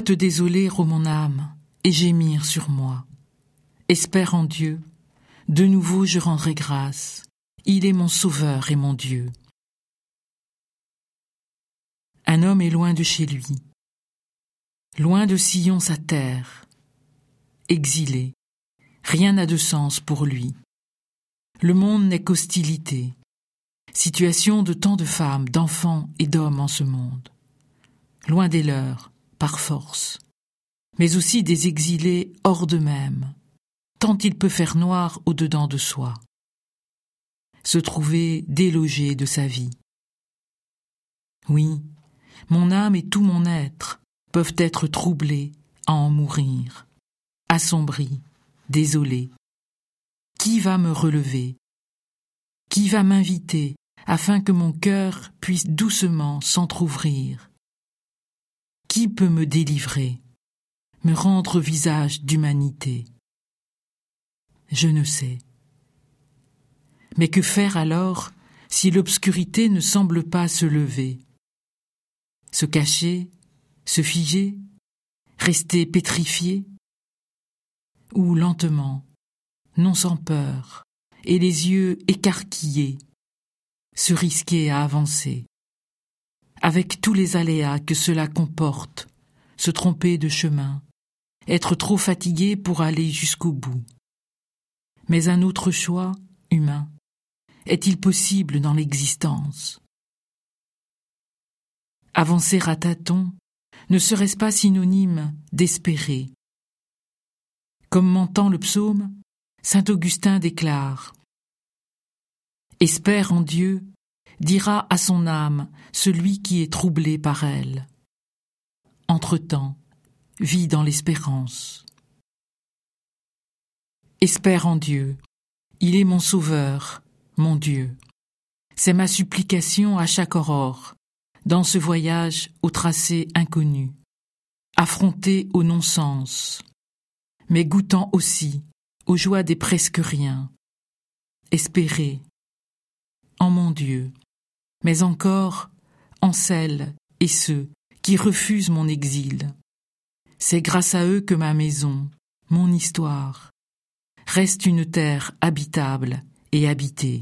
Te désoler, ô mon âme, et gémir sur moi? Espère en Dieu, de nouveau je rendrai grâce, il est mon sauveur et mon Dieu. Un homme est loin de chez lui, loin de Sillon sa terre, exilé, rien n'a de sens pour lui. Le monde n'est qu'hostilité, situation de tant de femmes, d'enfants et d'hommes en ce monde, loin des leurs, par force, mais aussi des exilés hors d'eux-mêmes, tant il peut faire noir au-dedans de soi, se trouver délogé de sa vie. Oui, mon âme et tout mon être peuvent être troublés à en mourir, assombris, désolés. Qui va me relever? Qui va m'inviter afin que mon cœur puisse doucement s'entr'ouvrir? Qui peut me délivrer, me rendre visage d'humanité? Je ne sais. Mais que faire alors si l'obscurité ne semble pas se lever? Se cacher Se figer Rester pétrifié? Ou lentement, non sans peur, et les yeux écarquillés, se risquer à avancer, avec tous les aléas que cela comporte, se tromper de chemin, être trop fatigué pour aller jusqu'au bout. Mais un autre choix, humain, est-il possible dans l'existence? Avancer à tâtons ne serait-ce pas synonyme d'espérer Comme m'entend le psaume, saint Augustin déclare Espère en Dieu, dira à son âme celui qui est troublé par elle. Entre-temps, vis dans l'espérance. Espère en Dieu. Il est mon sauveur, mon Dieu. C'est ma supplication à chaque aurore, dans ce voyage au tracé inconnu, affronté au non-sens, mais goûtant aussi aux joies des presque rien. Espérer en mon Dieu, mais encore en celles et ceux qui refusent mon exil. C'est grâce à eux que ma maison, mon histoire, reste une terre habitable et habitée.